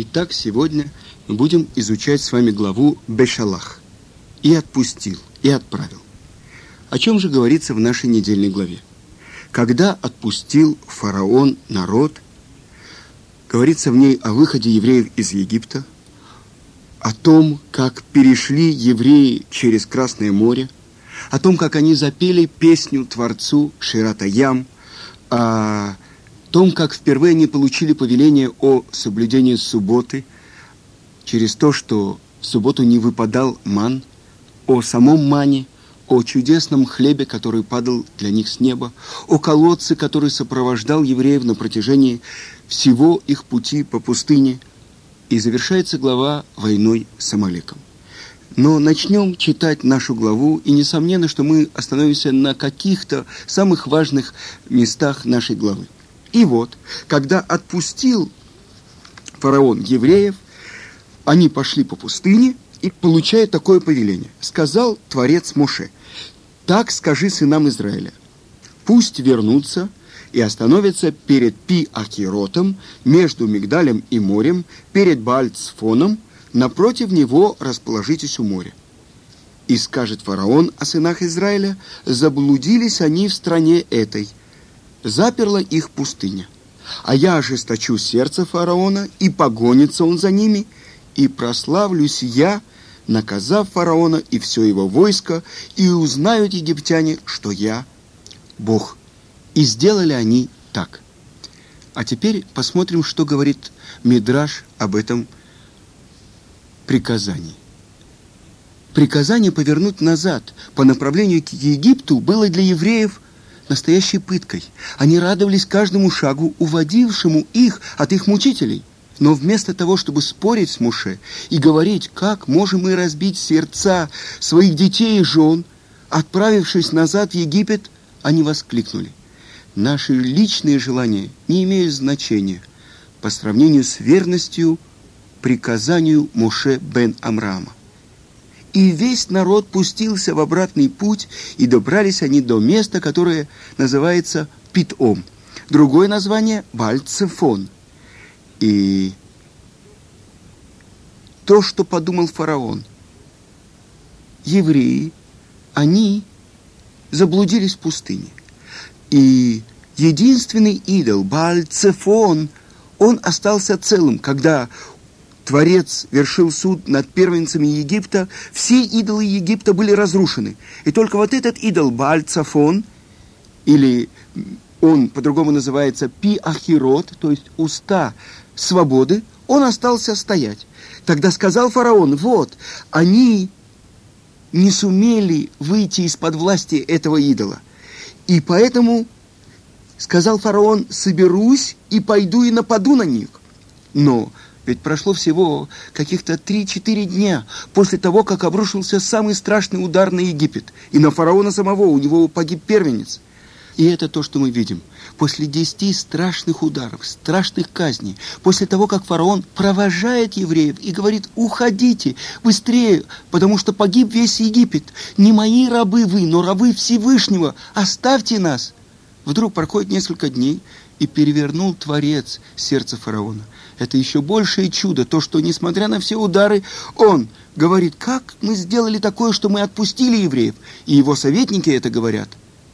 Итак, сегодня мы будем изучать с вами главу Бешалах. И отпустил, и отправил. О чем же говорится в нашей недельной главе? Когда отпустил фараон народ, говорится в ней о выходе евреев из Египта, о том, как перешли евреи через Красное море, о том, как они запели песню Творцу Ширата Ям, о том, как впервые они получили повеление о соблюдении субботы через то, что в субботу не выпадал ман, о самом мане, о чудесном хлебе, который падал для них с неба, о колодце, который сопровождал евреев на протяжении всего их пути по пустыне, и завершается глава войной с Амалеком. Но начнем читать нашу главу, и несомненно, что мы остановимся на каких-то самых важных местах нашей главы. И вот, когда отпустил фараон евреев, они пошли по пустыне и получают такое повеление. Сказал Творец Моше, так скажи сынам Израиля, пусть вернутся и остановятся перед Пи-Акиротом, между Мигдалем и морем, перед Баальцфоном, напротив него расположитесь у моря. И скажет фараон о сынах Израиля, заблудились они в стране этой, заперла их пустыня. А я ожесточу сердце фараона, и погонится он за ними, и прославлюсь я, наказав фараона и все его войско, и узнают египтяне, что я Бог. И сделали они так. А теперь посмотрим, что говорит Мидраш об этом приказании. Приказание повернуть назад по направлению к Египту было для евреев настоящей пыткой. Они радовались каждому шагу, уводившему их от их мучителей. Но вместо того, чтобы спорить с Муше и говорить, как можем мы разбить сердца своих детей и жен, отправившись назад в Египет, они воскликнули наши личные желания не имеют значения по сравнению с верностью приказанию Моше бен Амрама. И весь народ пустился в обратный путь, и добрались они до места, которое называется Питом. Другое название – Бальцефон. И то, что подумал фараон. Евреи, они заблудились в пустыне. И единственный идол, Баальцефон, он остался целым, когда Творец вершил суд над первенцами Египта, все идолы Египта были разрушены. И только вот этот идол Баальцефон, или он по-другому называется Пи-Ахирот, то есть уста свободы, он остался стоять. Тогда сказал фараон, вот, они не сумели выйти из-под власти этого идола. И поэтому сказал фараон, соберусь и пойду и нападу на них. Но ведь прошло всего каких-то 3-4 дня после того, как обрушился самый страшный удар на Египет. И на фараона самого у него погиб первенец. И это то, что мы видим. После десяти страшных ударов, страшных казней, после того, как фараон провожает евреев и говорит, уходите быстрее, потому что погиб весь Египет. Не мои рабы вы, но рабы Всевышнего. Оставьте нас. Вдруг проходит несколько дней, и перевернул Творец сердце фараона. Это еще большее чудо, то, что, несмотря на все удары, он говорит, как мы сделали такое, что мы отпустили евреев. И его советники это говорят.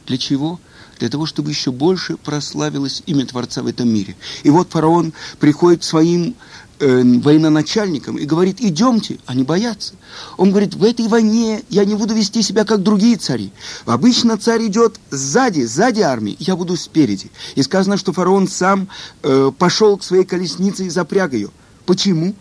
Для чего? для того, чтобы еще больше прославилось имя Творца в этом мире. И вот фараон приходит к своим э, военачальникам и говорит, идемте, они боятся. Он говорит, в этой войне я не буду вести себя, как другие цари. Обычно царь идет сзади, сзади армии, я буду спереди. И сказано, что фараон сам э, пошел к своей колеснице и запряг ее. Почему?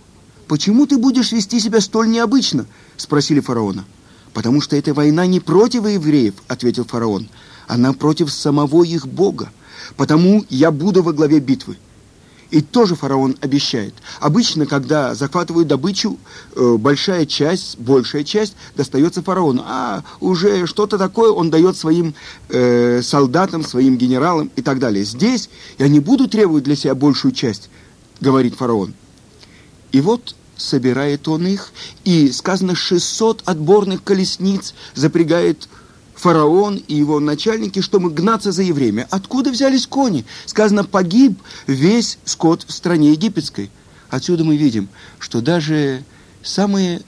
Почему ты будешь вести себя столь необычно? Спросили фараона. Потому что эта война не против евреев, ответил фараон, она против самого их Бога. Потому я буду во главе битвы. И тоже фараон обещает. Обычно, когда захватывают добычу, э, большая часть, большая часть достается фараону. А уже что-то такое он дает своим э, солдатам, своим генералам и так далее. Здесь я не буду требовать для себя большую часть, говорит фараон. И вот собирает он их, и сказано, 600 отборных колесниц запрягает и его начальники, чтобы гнаться за евреями. Откуда взялись кони? Сказано, погиб весь скот в стране египетской. Отсюда мы видим, что даже самые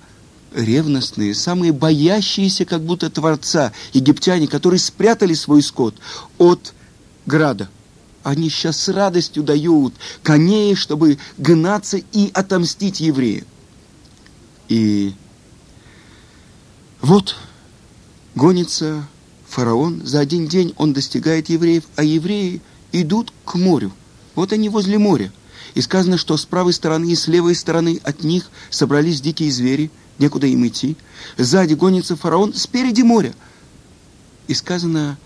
ревностные, самые боящиеся как будто Творца, египтяне, которые спрятали свой скот от града, они сейчас с радостью дают коней, чтобы гнаться и отомстить евреям. И вот гонится фараон, за один день он достигает евреев, а евреи идут к морю. Вот они возле моря. И сказано, что с правой стороны и с левой стороны от них собрались дикие звери, некуда им идти. Сзади гонится фараон, спереди море. И сказано,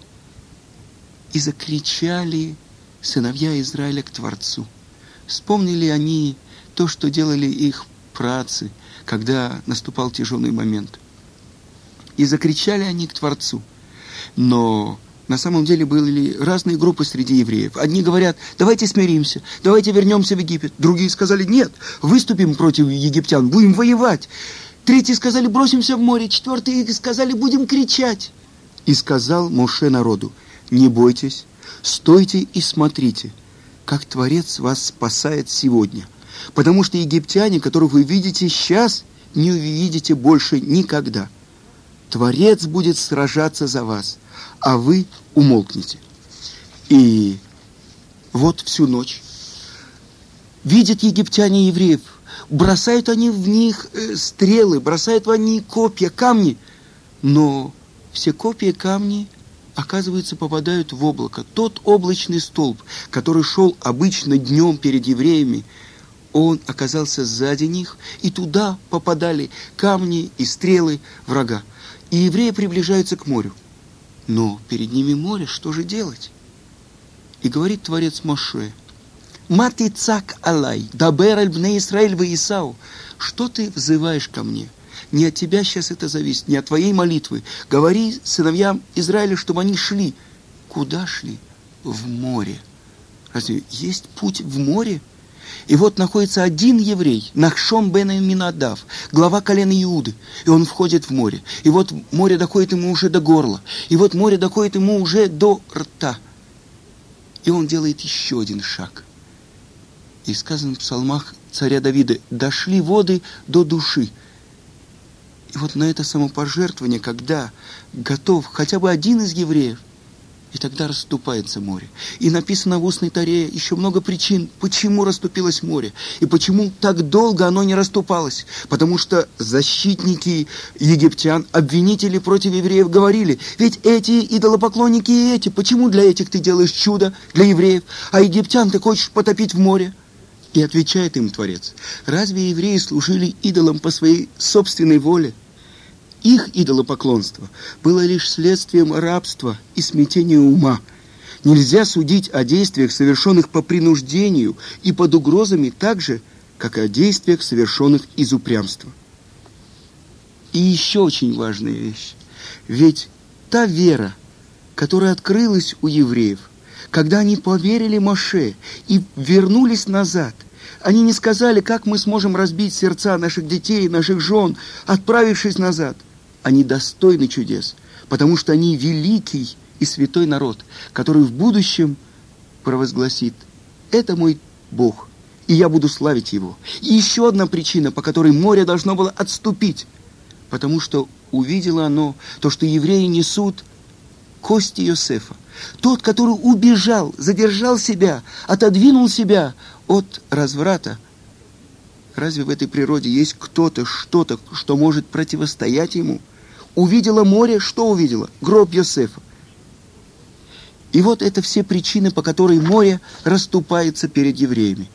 и закричали сыновья Израиля к Творцу. Вспомнили они то, что делали их працы, когда наступал тяжелый момент. И закричали они к Творцу. Но на самом деле были разные группы среди евреев. Одни говорят, давайте смиримся, давайте вернемся в Египет. Другие сказали, нет, выступим против египтян, будем воевать. Третьи сказали, бросимся в море. Четвертые сказали, будем кричать. И сказал Моше народу, не бойтесь, стойте и смотрите, как Творец вас спасает сегодня. Потому что египтяне, которых вы видите сейчас, не увидите больше никогда. Творец будет сражаться за вас – а вы умолкнете. И вот всю ночь видят египтяне евреев, бросают они в них э, стрелы, бросают в них копья, камни, но все копья, камни, оказывается, попадают в облако. Тот облачный столб, который шел обычно днем перед евреями, он оказался сзади них, и туда попадали камни и стрелы врага. И евреи приближаются к морю. Но перед ними море, что же делать? И говорит Творец Моше, «Мати цак алай, дабер аль бне Исраиль в Исау, что ты взываешь ко мне? Не от тебя сейчас это зависит, не от твоей молитвы. Говори сыновьям Израиля, чтобы они шли. Куда шли? В море. Разве есть путь в море? И вот находится один еврей, Нахшон бен Минадав, глава колена Иуды, и он входит в море. И вот море доходит ему уже до горла, и вот море доходит ему уже до рта. И он делает еще один шаг. И сказано в псалмах царя Давида, дошли воды до души. И вот на это самопожертвование, когда готов хотя бы один из евреев, и тогда расступается море. И написано в устной таре еще много причин, почему расступилось море. И почему так долго оно не расступалось. Потому что защитники египтян, обвинители против евреев говорили, ведь эти идолопоклонники и эти, почему для этих ты делаешь чудо, для евреев, а египтян ты хочешь потопить в море? И отвечает им Творец, разве евреи служили идолам по своей собственной воле? Их идолопоклонство было лишь следствием рабства и смятения ума. Нельзя судить о действиях, совершенных по принуждению и под угрозами так же, как и о действиях, совершенных из упрямства. И еще очень важная вещь. Ведь та вера, которая открылась у евреев, когда они поверили Моше и вернулись назад – они не сказали, как мы сможем разбить сердца наших детей, наших жен, отправившись назад – они достойны чудес, потому что они великий и святой народ, который в будущем провозгласит «Это мой Бог, и я буду славить Его». И еще одна причина, по которой море должно было отступить, потому что увидело оно то, что евреи несут кости Иосифа. Тот, который убежал, задержал себя, отодвинул себя от разврата. Разве в этой природе есть кто-то, что-то, что может противостоять ему? увидела море, что увидела? Гроб Йосефа. И вот это все причины, по которой море расступается перед евреями.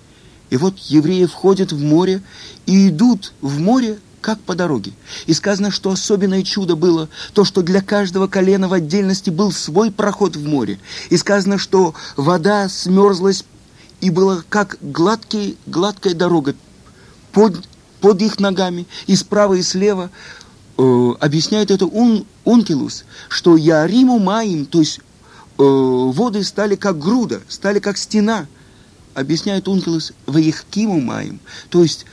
И вот евреи входят в море и идут в море, как по дороге. И сказано, что особенное чудо было то, что для каждого колена в отдельности был свой проход в море. И сказано, что вода смерзлась и была как гладкий, гладкая дорога под, под их ногами, и справа, и слева э, объясняет это ун, Ункилус, что Яриму Маим, то есть э, воды стали как груда, стали как стена. Объясняет Ункилус Ваихкиму Маим, то есть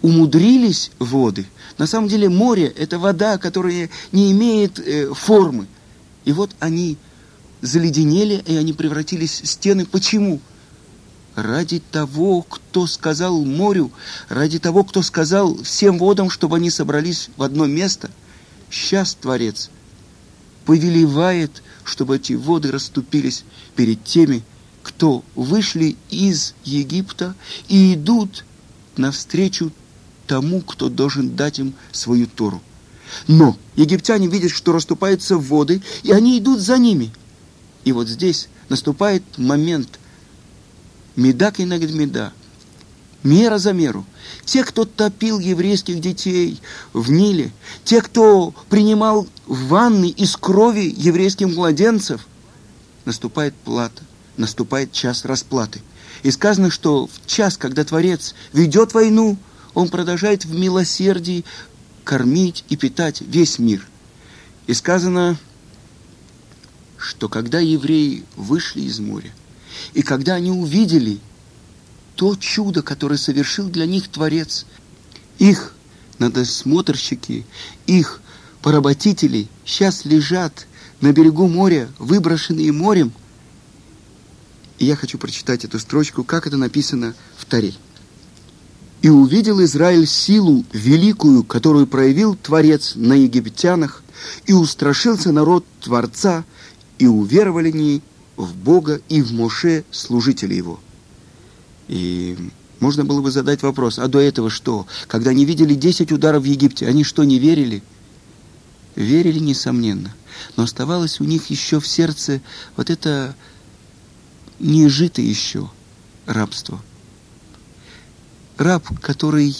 умудрились воды. На самом деле море – это вода, которая не имеет э, формы. И вот они заледенели, и они превратились в стены. Почему? Ради того, кто сказал морю, ради того, кто сказал всем водам, чтобы они собрались в одно место, сейчас Творец повелевает, чтобы эти воды расступились перед теми, кто вышли из Египта и идут навстречу тому, кто должен дать им свою Тору. Но египтяне видят, что расступаются воды, и они идут за ними. И вот здесь наступает момент медак и нагд меда, мера за меру. Те, кто топил еврейских детей в Ниле, те, кто принимал ванны из крови еврейских младенцев, наступает плата, наступает час расплаты. И сказано, что в час, когда Творец ведет войну, он продолжает в милосердии кормить и питать весь мир. И сказано, что когда евреи вышли из моря, и когда они увидели то чудо, которое совершил для них Творец, их надосмотрщики, их поработители сейчас лежат на берегу моря, выброшенные морем. И я хочу прочитать эту строчку, как это написано в Таре. И увидел Израиль силу великую, которую проявил Творец на египтянах, и устрашился народ Творца, и уверовали они в Бога и в Моше, служители его. И можно было бы задать вопрос, а до этого что? Когда они видели 10 ударов в Египте, они что, не верили? Верили, несомненно. Но оставалось у них еще в сердце вот это нежитое еще рабство – раб, который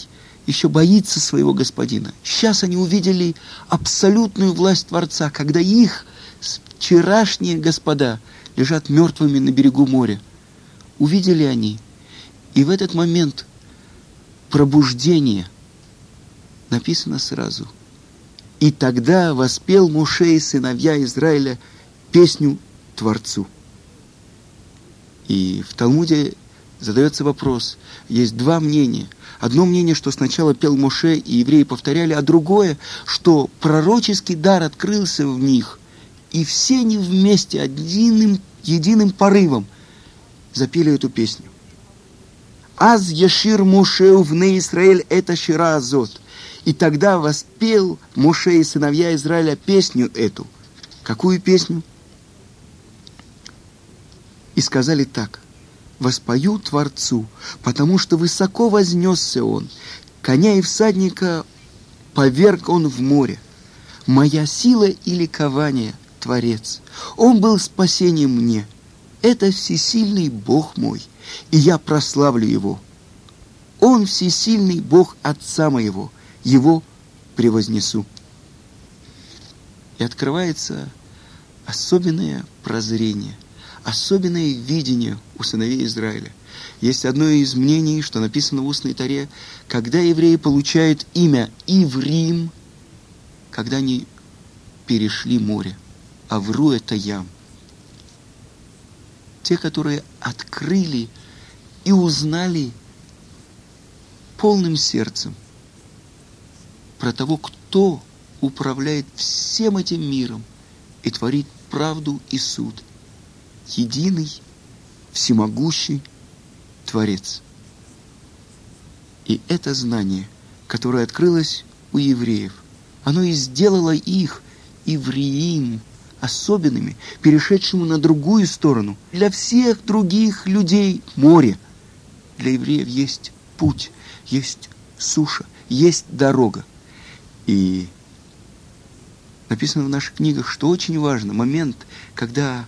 еще боится своего господина. Сейчас они увидели абсолютную власть Творца, когда их вчерашние господа лежат мертвыми на берегу моря. Увидели они. И в этот момент пробуждение написано сразу. И тогда воспел Муше и сыновья Израиля песню Творцу. И в Талмуде задается вопрос. Есть два мнения. Одно мнение, что сначала пел Моше, и евреи повторяли, а другое, что пророческий дар открылся в них, и все они вместе, одним единым порывом запели эту песню. «Аз Яшир Моше вне Израиль это Шира Азот». И тогда воспел Моше и сыновья Израиля песню эту. Какую песню? И сказали так воспою Творцу, потому что высоко вознесся Он, коня и всадника поверг Он в море. Моя сила и ликование, Творец, Он был спасением мне. Это всесильный Бог мой, и я прославлю Его. Он всесильный Бог Отца моего, Его превознесу. И открывается особенное прозрение – особенное видение у сыновей Израиля. Есть одно из мнений, что написано в устной таре, когда евреи получают имя Иврим, когда они перешли море. Авру – это ям. Те, которые открыли и узнали полным сердцем про того, кто управляет всем этим миром и творит правду и суд – единый, всемогущий Творец. И это знание, которое открылось у евреев, оно и сделало их, евреим, особенными, перешедшими на другую сторону. Для всех других людей море. Для евреев есть путь, есть суша, есть дорога. И написано в наших книгах, что очень важно, момент, когда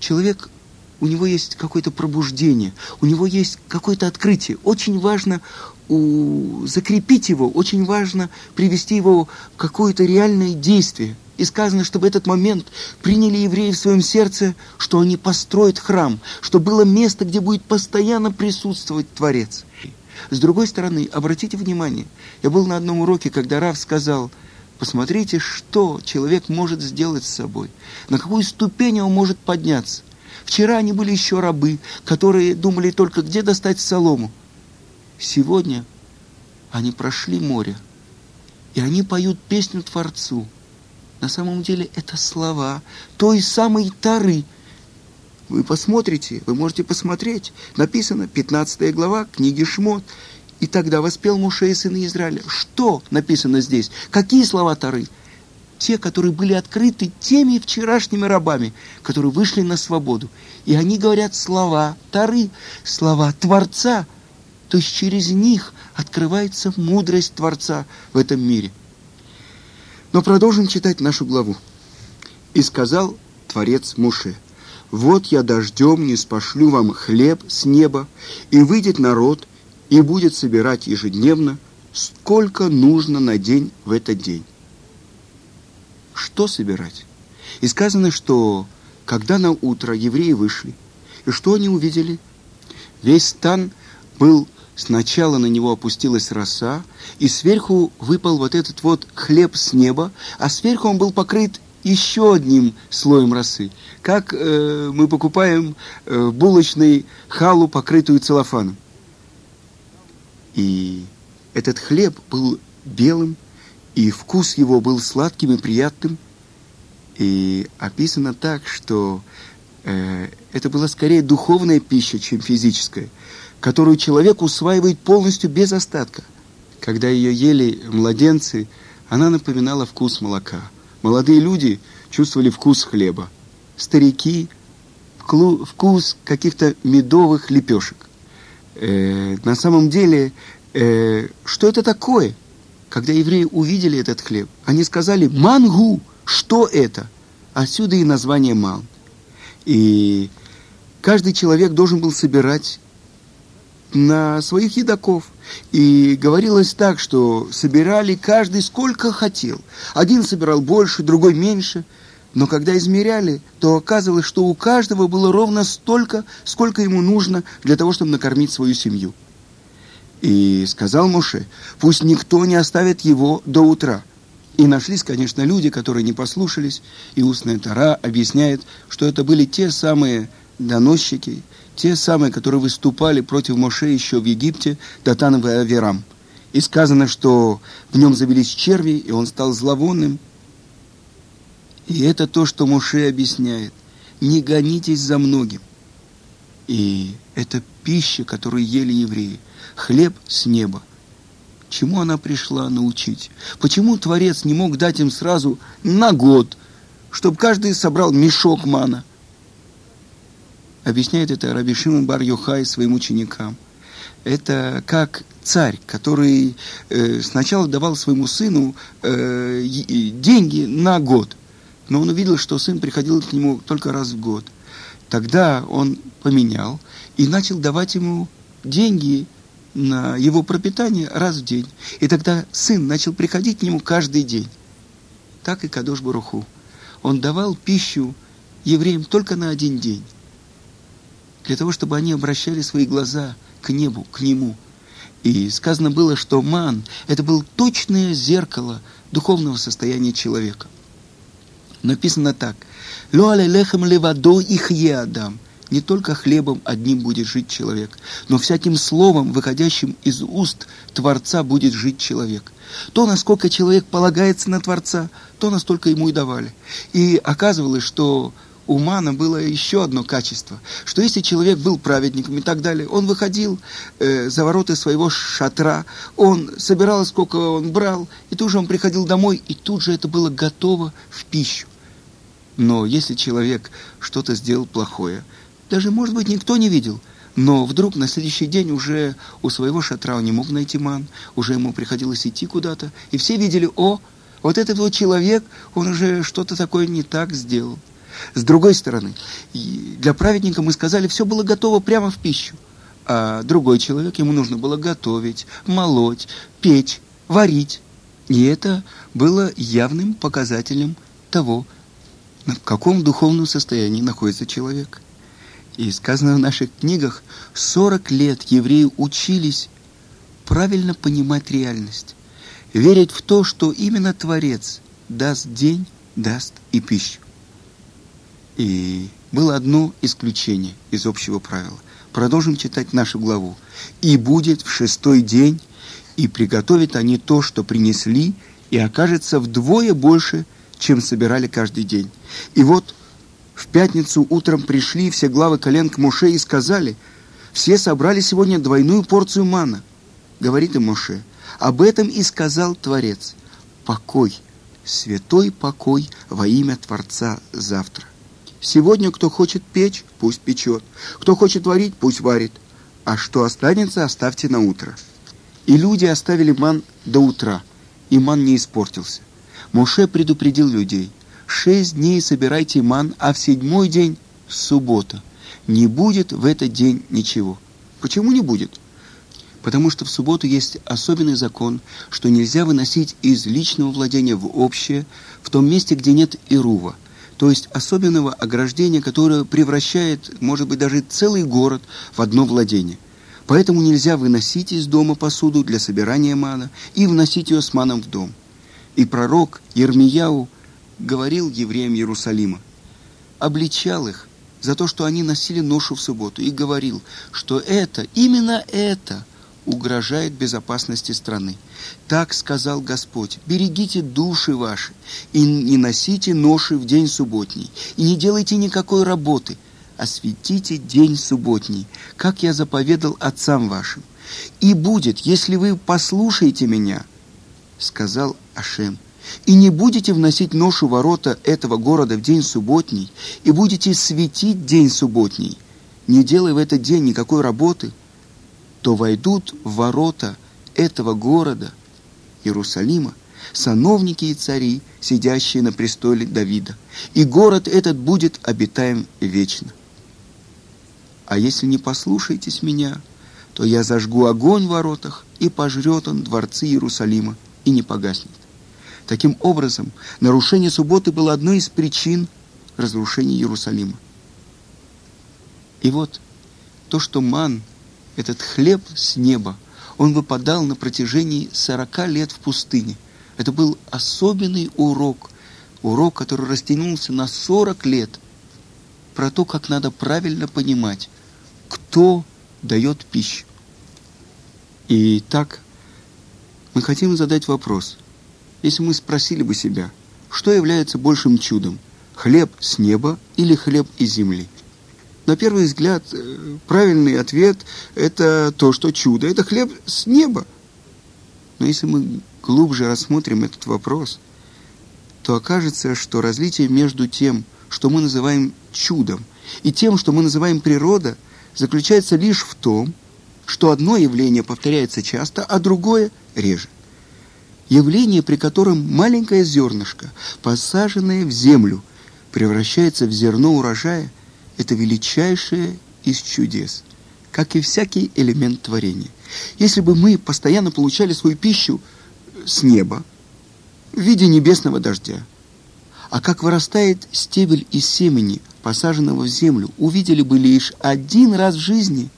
человек, у него есть какое-то пробуждение, у него есть какое-то открытие. Очень важно у, закрепить его, очень важно привести его в какое-то реальное действие. И сказано, чтобы этот момент приняли евреи в своем сердце, что они построят храм, что было место, где будет постоянно присутствовать Творец. С другой стороны, обратите внимание, я был на одном уроке, когда Рав сказал – Посмотрите, что человек может сделать с собой, на какую ступень он может подняться. Вчера они были еще рабы, которые думали только, где достать солому. Сегодня они прошли море, и они поют песню Творцу. На самом деле это слова той самой Тары, вы посмотрите, вы можете посмотреть. Написано, 15 глава книги Шмот. И тогда воспел Муше и сыны Израиля. Что написано здесь? Какие слова Тары? Те, которые были открыты теми вчерашними рабами, которые вышли на свободу. И они говорят слова Тары, слова Творца. То есть через них открывается мудрость Творца в этом мире. Но продолжим читать нашу главу. «И сказал Творец Муше, «Вот я дождем не спошлю вам хлеб с неба, и выйдет народ, и будет собирать ежедневно, сколько нужно на день в этот день. Что собирать? И сказано, что когда на утро евреи вышли, и что они увидели? Весь стан был, сначала на него опустилась роса, и сверху выпал вот этот вот хлеб с неба, а сверху он был покрыт еще одним слоем росы, как э, мы покупаем э, булочный халу, покрытую целлофаном. И этот хлеб был белым, и вкус его был сладким и приятным. И описано так, что э, это была скорее духовная пища, чем физическая, которую человек усваивает полностью без остатка. Когда ее ели младенцы, она напоминала вкус молока. Молодые люди чувствовали вкус хлеба. Старики – вкус каких-то медовых лепешек. Э, на самом деле, э, что это такое? Когда евреи увидели этот хлеб, они сказали «мангу», что это? Отсюда и название ман. И каждый человек должен был собирать на своих едоков. И говорилось так, что собирали каждый сколько хотел. Один собирал больше, другой меньше – но когда измеряли, то оказывалось, что у каждого было ровно столько, сколько ему нужно для того, чтобы накормить свою семью. И сказал Муше, пусть никто не оставит его до утра. И нашлись, конечно, люди, которые не послушались, и устная Тара объясняет, что это были те самые доносчики, те самые, которые выступали против Моше еще в Египте, Датан и Аверам. И сказано, что в нем завелись черви, и он стал зловонным, и это то, что Муше объясняет. Не гонитесь за многим. И это пища, которую ели евреи. Хлеб с неба. Чему она пришла научить? Почему Творец не мог дать им сразу на год, чтобы каждый собрал мешок мана? Объясняет это Раби Шимон бар Йохай своим ученикам. Это как царь, который э, сначала давал своему сыну э, деньги на год, но он увидел, что сын приходил к нему только раз в год. Тогда он поменял и начал давать ему деньги на его пропитание раз в день. И тогда сын начал приходить к нему каждый день. Так и Кадош Баруху. Он давал пищу евреям только на один день. Для того, чтобы они обращали свои глаза к небу, к нему. И сказано было, что ман – это было точное зеркало духовного состояния человека – Написано так. «Ло алелехем левадо их адам». Не только хлебом одним будет жить человек, но всяким словом, выходящим из уст Творца, будет жить человек. То, насколько человек полагается на Творца, то настолько ему и давали. И оказывалось, что у Мана было еще одно качество, что если человек был праведником и так далее, он выходил э, за ворота своего шатра, он собирал, сколько он брал, и тут же он приходил домой, и тут же это было готово в пищу. Но если человек что-то сделал плохое, даже, может быть, никто не видел, но вдруг на следующий день уже у своего шатра он не мог найти ман, уже ему приходилось идти куда-то, и все видели, о, вот этот вот человек, он уже что-то такое не так сделал. С другой стороны, для праведника мы сказали, все было готово прямо в пищу. А другой человек, ему нужно было готовить, молоть, печь, варить. И это было явным показателем того, в каком духовном состоянии находится человек. И сказано в наших книгах, 40 лет евреи учились правильно понимать реальность, верить в то, что именно Творец даст день, даст и пищу. И было одно исключение из общего правила. Продолжим читать нашу главу. «И будет в шестой день, и приготовят они то, что принесли, и окажется вдвое больше, чем собирали каждый день. И вот в пятницу утром пришли все главы колен к Моше и сказали, «Все собрали сегодня двойную порцию мана». Говорит им Моше, «Об этом и сказал Творец. Покой, святой покой во имя Творца завтра. Сегодня кто хочет печь, пусть печет. Кто хочет варить, пусть варит. А что останется, оставьте на утро». И люди оставили ман до утра, и ман не испортился. Моше предупредил людей, шесть дней собирайте ман, а в седьмой день – суббота. Не будет в этот день ничего. Почему не будет? Потому что в субботу есть особенный закон, что нельзя выносить из личного владения в общее, в том месте, где нет ирува, то есть особенного ограждения, которое превращает, может быть, даже целый город в одно владение – Поэтому нельзя выносить из дома посуду для собирания мана и вносить ее с маном в дом. И пророк Ермияу говорил евреям Иерусалима, обличал их за то, что они носили ношу в субботу, и говорил, что это, именно это угрожает безопасности страны. Так сказал Господь, берегите души ваши и не носите ноши в день субботний, и не делайте никакой работы – осветите день субботний, как я заповедал отцам вашим. И будет, если вы послушаете меня, сказал Ашем, и не будете вносить ношу ворота этого города в день субботний, и будете светить день субботний, не делая в этот день никакой работы, то войдут в ворота этого города, Иерусалима, сановники и цари, сидящие на престоле Давида, и город этот будет обитаем вечно. А если не послушаетесь меня, то я зажгу огонь в воротах, и пожрет он дворцы Иерусалима, и не погаснет. Таким образом, нарушение субботы было одной из причин разрушения Иерусалима. И вот то, что ман, этот хлеб с неба, он выпадал на протяжении 40 лет в пустыне. Это был особенный урок, урок, который растянулся на 40 лет, про то, как надо правильно понимать, кто дает пищу. И так мы хотим задать вопрос. Если мы спросили бы себя, что является большим чудом, хлеб с неба или хлеб из земли? На первый взгляд, э, правильный ответ – это то, что чудо – это хлеб с неба. Но если мы глубже рассмотрим этот вопрос, то окажется, что различие между тем, что мы называем чудом, и тем, что мы называем природа – заключается лишь в том, что одно явление повторяется часто, а другое реже. Явление, при котором маленькое зернышко, посаженное в землю, превращается в зерно урожая, это величайшее из чудес, как и всякий элемент творения. Если бы мы постоянно получали свою пищу с неба, в виде небесного дождя, а как вырастает стебель из семени, посаженного в землю, увидели бы лишь один раз в жизни,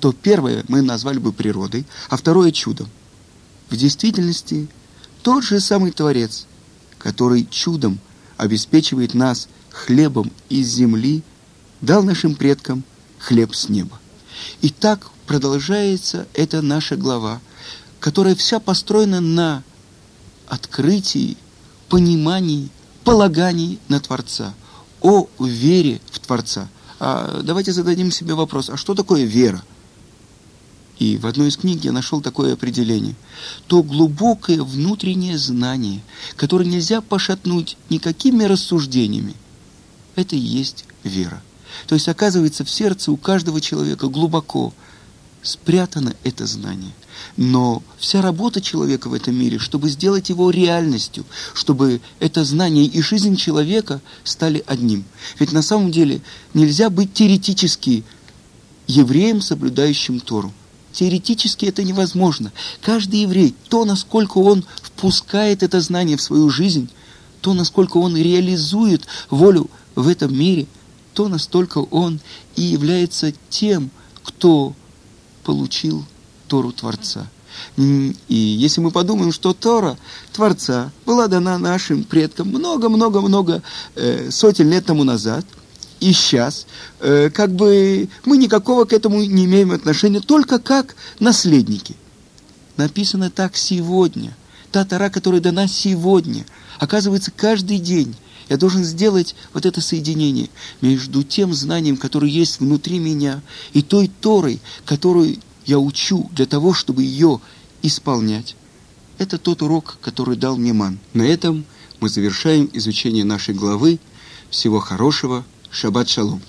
то первое мы назвали бы природой, а второе чудом. В действительности тот же самый Творец, который чудом обеспечивает нас хлебом из земли, дал нашим предкам хлеб с неба. И так продолжается эта наша глава, которая вся построена на открытии, понимании, полаганий на Творца, о вере в Творца. А давайте зададим себе вопрос, а что такое вера? И в одной из книг я нашел такое определение. То глубокое внутреннее знание, которое нельзя пошатнуть никакими рассуждениями, это и есть вера. То есть, оказывается, в сердце у каждого человека глубоко спрятано это знание. Но вся работа человека в этом мире, чтобы сделать его реальностью, чтобы это знание и жизнь человека стали одним. Ведь на самом деле нельзя быть теоретически евреем, соблюдающим Тору. Теоретически это невозможно. Каждый еврей, то, насколько он впускает это знание в свою жизнь, то, насколько он реализует волю в этом мире, то настолько он и является тем, кто получил Тору Творца. И если мы подумаем, что Тора Творца была дана нашим предкам много-много-много э, сотен лет тому назад, и сейчас, э, как бы мы никакого к этому не имеем отношения, только как наследники. Написано так сегодня. Та Тора, которая дана сегодня, оказывается, каждый день Я должен сделать вот это соединение между тем знанием, которое есть внутри меня, и той Торой, которую я учу для того, чтобы ее исполнять. Это тот урок, который дал мне Ман. На этом мы завершаем изучение нашей главы. Всего хорошего. Шаббат шалом.